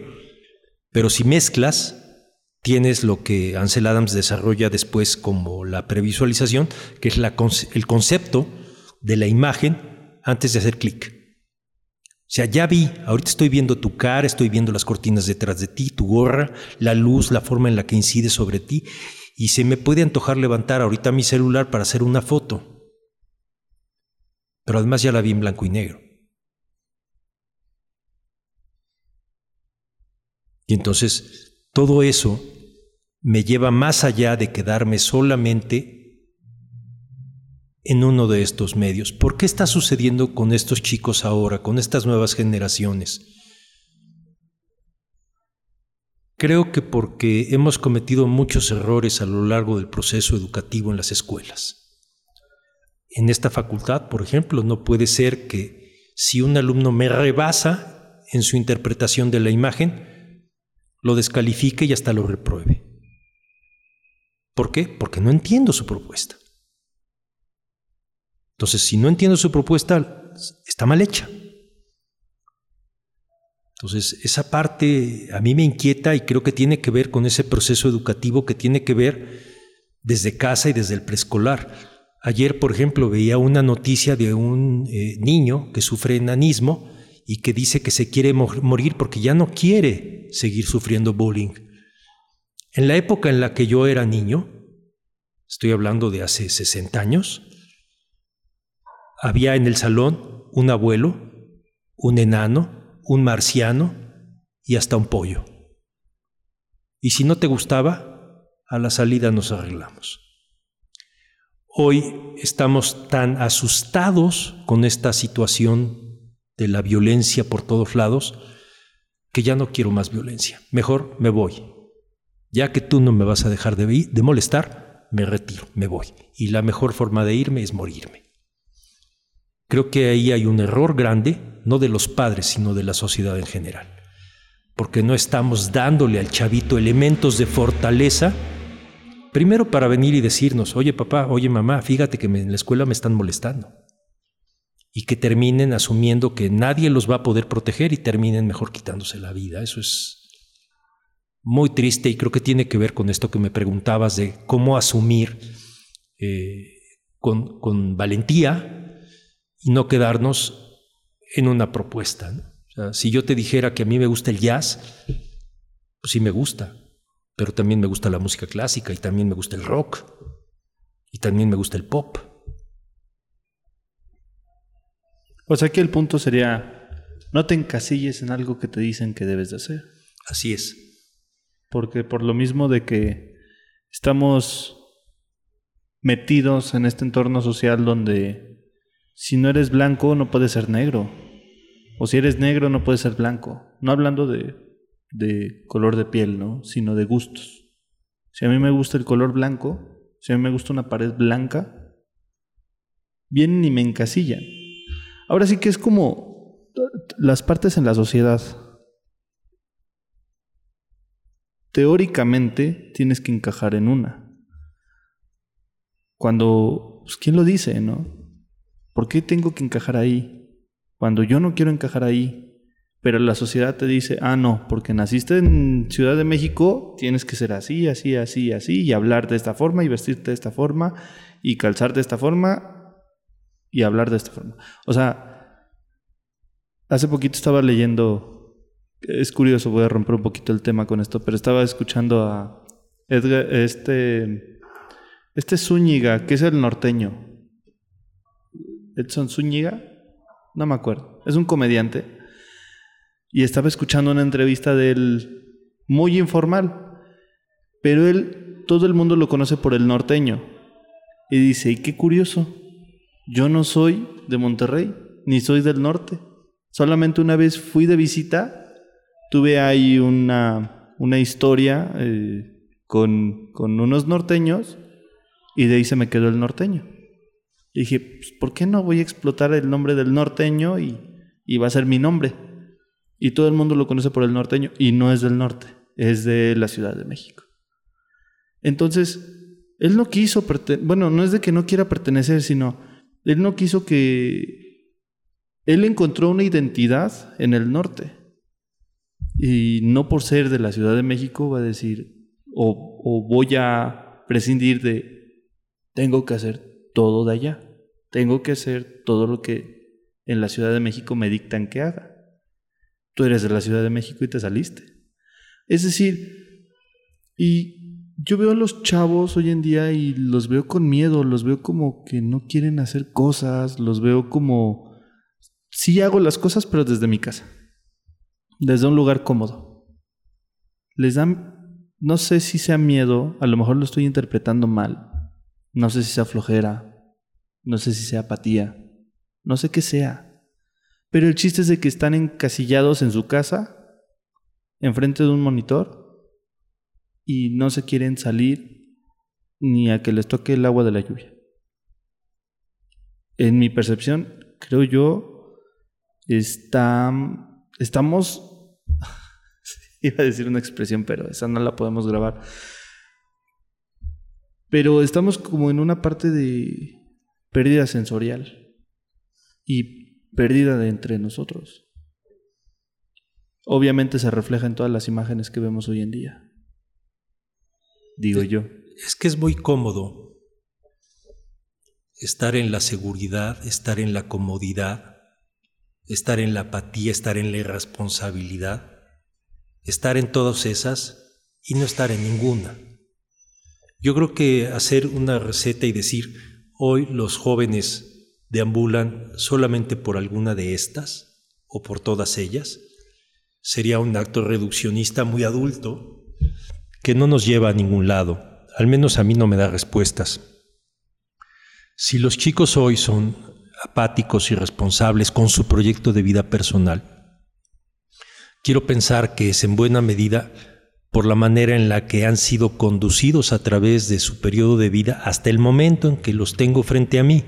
Pero si mezclas, tienes lo que Ansel Adams desarrolla después como la previsualización, que es el concepto de la imagen antes de hacer clic. O sea, ya vi, ahorita estoy viendo tu cara, estoy viendo las cortinas detrás de ti, tu gorra, la luz, la forma en la que incide sobre ti, y se me puede antojar levantar ahorita mi celular para hacer una foto. Pero además ya la vi en blanco y negro. Y entonces todo eso me lleva más allá de quedarme solamente en uno de estos medios. ¿Por qué está sucediendo con estos chicos ahora, con estas nuevas generaciones? Creo que porque hemos cometido muchos errores a lo largo del proceso educativo en las escuelas. En esta facultad, por ejemplo, no puede ser que si un alumno me rebasa en su interpretación de la imagen, lo descalifique y hasta lo repruebe. ¿Por qué? Porque no entiendo su propuesta. Entonces, si no entiendo su propuesta, está mal hecha. Entonces, esa parte a mí me inquieta y creo que tiene que ver con ese proceso educativo que tiene que ver desde casa y desde el preescolar. Ayer, por ejemplo, veía una noticia de un eh, niño que sufre enanismo y que dice que se quiere morir porque ya no quiere seguir sufriendo bullying. En la época en la que yo era niño, estoy hablando de hace 60 años, había en el salón un abuelo, un enano, un marciano y hasta un pollo. Y si no te gustaba, a la salida nos arreglamos. Hoy estamos tan asustados con esta situación de la violencia por todos lados que ya no quiero más violencia. Mejor me voy. Ya que tú no me vas a dejar de, de molestar, me retiro, me voy. Y la mejor forma de irme es morirme. Creo que ahí hay un error grande, no de los padres, sino de la sociedad en general. Porque no estamos dándole al chavito elementos de fortaleza, primero para venir y decirnos, oye papá, oye mamá, fíjate que en la escuela me están molestando. Y que terminen asumiendo que nadie los va a poder proteger y terminen mejor quitándose la vida. Eso es muy triste y creo que tiene que ver con esto que me preguntabas de cómo asumir eh, con, con valentía y no quedarnos en una propuesta. si yo te dijera que a mí me gusta el jazz, pues sí me gusta, pero también me gusta la música clásica y también me gusta el rock y también me gusta el pop. O sea que el punto sería, no te encasilles en algo que te dicen que debes de hacer. Así es. Porque por lo mismo de que estamos metidos en este entorno social donde si no eres blanco, no puedes ser negro. O si eres negro, no puedes ser blanco. No hablando de, de color de piel, ¿no? Sino de gustos. Si a mí me gusta el color blanco, si a mí me gusta una pared blanca, vienen y me encasillan. Ahora sí que es como las partes en la sociedad. Teóricamente tienes que encajar en una. Cuando, pues, ¿quién lo dice, no? ¿Por qué tengo que encajar ahí? Cuando yo no quiero encajar ahí, pero la sociedad te dice, ah, no, porque naciste en Ciudad de México, tienes que ser así, así, así, así, y hablar de esta forma, y vestirte de esta forma, y calzar de esta forma, y hablar de esta forma. O sea, hace poquito estaba leyendo, es curioso, voy a romper un poquito el tema con esto, pero estaba escuchando a Edgar, este, este Zúñiga, que es el norteño, Edson Zúñiga, no me acuerdo, es un comediante, y estaba escuchando una entrevista de él muy informal, pero él, todo el mundo lo conoce por el norteño, y dice, y qué curioso, yo no soy de Monterrey, ni soy del norte, solamente una vez fui de visita, tuve ahí una, una historia eh, con, con unos norteños, y de ahí se me quedó el norteño. Y dije, pues, ¿por qué no voy a explotar el nombre del norteño y, y va a ser mi nombre? Y todo el mundo lo conoce por el norteño y no es del norte, es de la Ciudad de México. Entonces, él no quiso, bueno, no es de que no quiera pertenecer, sino él no quiso que... Él encontró una identidad en el norte. Y no por ser de la Ciudad de México va a decir, o, voy a prescindir de, tengo que hacer todo de allá. Tengo que hacer todo lo que en la Ciudad de México me dictan que haga. Tú eres de la Ciudad de México y te saliste. Es decir, y yo veo a los chavos hoy en día y los veo con miedo, los veo como que no quieren hacer cosas, los veo como... Sí hago las cosas, pero desde mi casa, desde un lugar cómodo. Les dan, no sé si sea miedo, a lo mejor lo estoy interpretando mal, no sé si sea flojera, no sé si sea apatía, no sé qué sea. Pero el chiste es de que están encasillados en su casa, enfrente de un monitor, y no se quieren salir ni a que les toque el agua de la lluvia. En mi percepción, creo yo, está, estamos, iba a decir una expresión, pero esa no la podemos grabar. Pero estamos como en una parte de pérdida sensorial y pérdida de entre nosotros. Obviamente se refleja en todas las imágenes que vemos hoy en día. Digo yo. Es que es muy cómodo estar en la seguridad, estar en la comodidad, estar en la apatía, estar en la irresponsabilidad, estar en todas esas y no estar en ninguna. Yo creo que hacer una receta y decir, hoy los jóvenes deambulan solamente por alguna de estas o por todas ellas, sería un acto reduccionista muy adulto que no nos lleva a ningún lado, al menos a mí no me da respuestas. Si los chicos hoy son apáticos y responsables con su proyecto de vida personal, quiero pensar que es en buena medida por la manera en la que han sido conducidos a través de su periodo de vida hasta el momento en que los tengo frente a mí.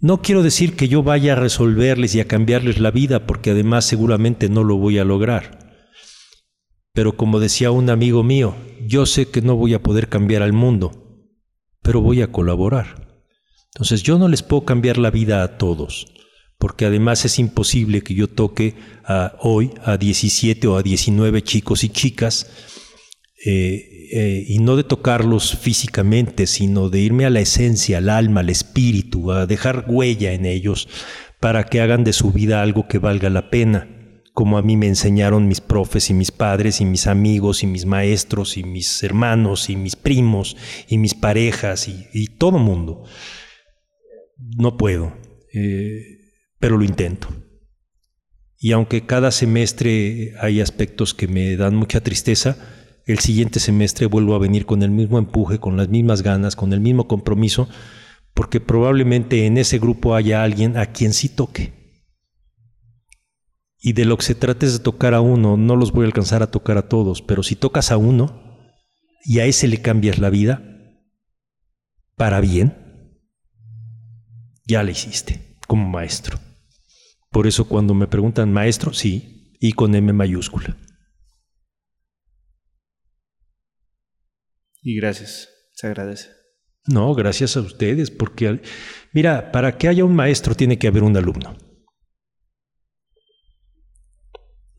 No quiero decir que yo vaya a resolverles y a cambiarles la vida, porque además seguramente no lo voy a lograr. Pero como decía un amigo mío, yo sé que no voy a poder cambiar al mundo, pero voy a colaborar. Entonces yo no les puedo cambiar la vida a todos, porque además es imposible que yo toque a, hoy a 17 o a 19 chicos y chicas, eh, eh, y no de tocarlos físicamente, sino de irme a la esencia, al alma, al espíritu, a dejar huella en ellos para que hagan de su vida algo que valga la pena, como a mí me enseñaron mis profes y mis padres y mis amigos y mis maestros y mis hermanos y mis primos y mis parejas y, y todo mundo. No puedo. Eh, pero lo intento. Y aunque cada semestre hay aspectos que me dan mucha tristeza, el siguiente semestre vuelvo a venir con el mismo empuje, con las mismas ganas, con el mismo compromiso, porque probablemente en ese grupo haya alguien a quien sí toque. Y de lo que se trata es de tocar a uno, no los voy a alcanzar a tocar a todos, pero si tocas a uno y a ese le cambias la vida, para bien, ya le hiciste como maestro. Por eso cuando me preguntan maestro, sí, y con M mayúscula. Y gracias, se agradece. No, gracias a ustedes, porque mira, para que haya un maestro tiene que haber un alumno.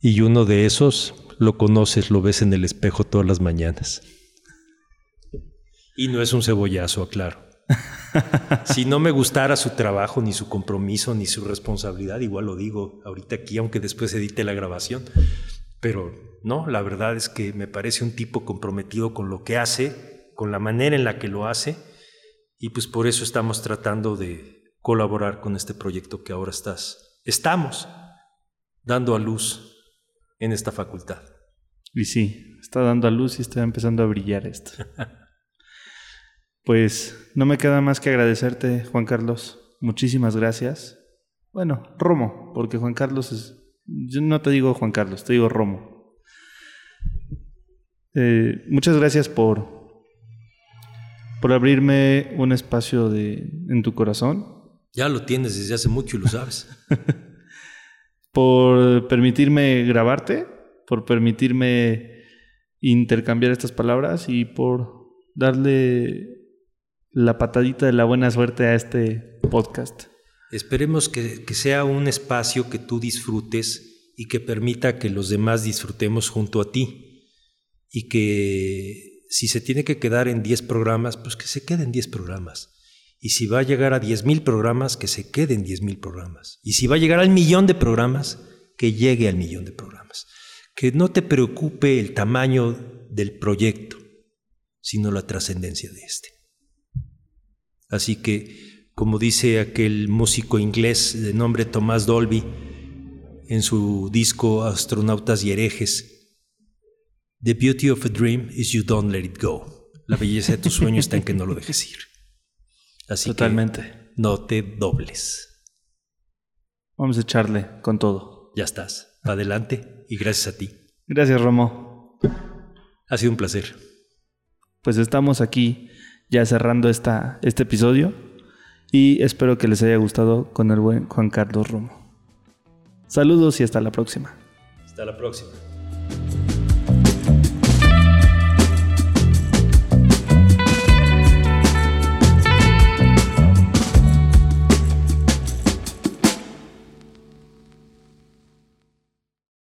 Y uno de esos lo conoces, lo ves en el espejo todas las mañanas. Y no es un cebollazo, aclaro. si no me gustara su trabajo, ni su compromiso, ni su responsabilidad, igual lo digo ahorita aquí, aunque después edite la grabación. Pero no, la verdad es que me parece un tipo comprometido con lo que hace, con la manera en la que lo hace, y pues por eso estamos tratando de colaborar con este proyecto que ahora estás, estamos dando a luz en esta facultad. Y sí, está dando a luz y está empezando a brillar esto. Pues no me queda más que agradecerte, Juan Carlos. Muchísimas gracias. Bueno, Romo, porque Juan Carlos es... Yo no te digo Juan Carlos, te digo Romo. Eh, muchas gracias por, por abrirme un espacio de, en tu corazón. Ya lo tienes desde hace mucho y lo sabes. por permitirme grabarte, por permitirme intercambiar estas palabras y por darle la patadita de la buena suerte a este podcast. Esperemos que, sea un espacio que tú disfrutes y que permita que los demás disfrutemos junto a ti. Y que si se tiene que quedar en 10 programas, pues que se queden 10 programas. Y si va a llegar a 10.000 programas, que se queden 10.000 programas. Y si va a llegar al millón de programas, que llegue al millón de programas. Que no te preocupe el tamaño del proyecto, sino la trascendencia de este. Así que, como dice aquel músico inglés de nombre Thomas Dolby en su disco Astronautas y herejes, The beauty of a dream is you don't let it go. La belleza de tu sueño está en que no lo dejes ir. Así Totalmente. no te dobles. Vamos a echarle con todo. Ya estás. Adelante y gracias a ti. Gracias, Romo. Ha sido un placer. Pues estamos aquí ya cerrando esta, este episodio y espero que les haya gustado con el buen Juan Carlos Romo. Saludos y hasta la próxima. Hasta la próxima.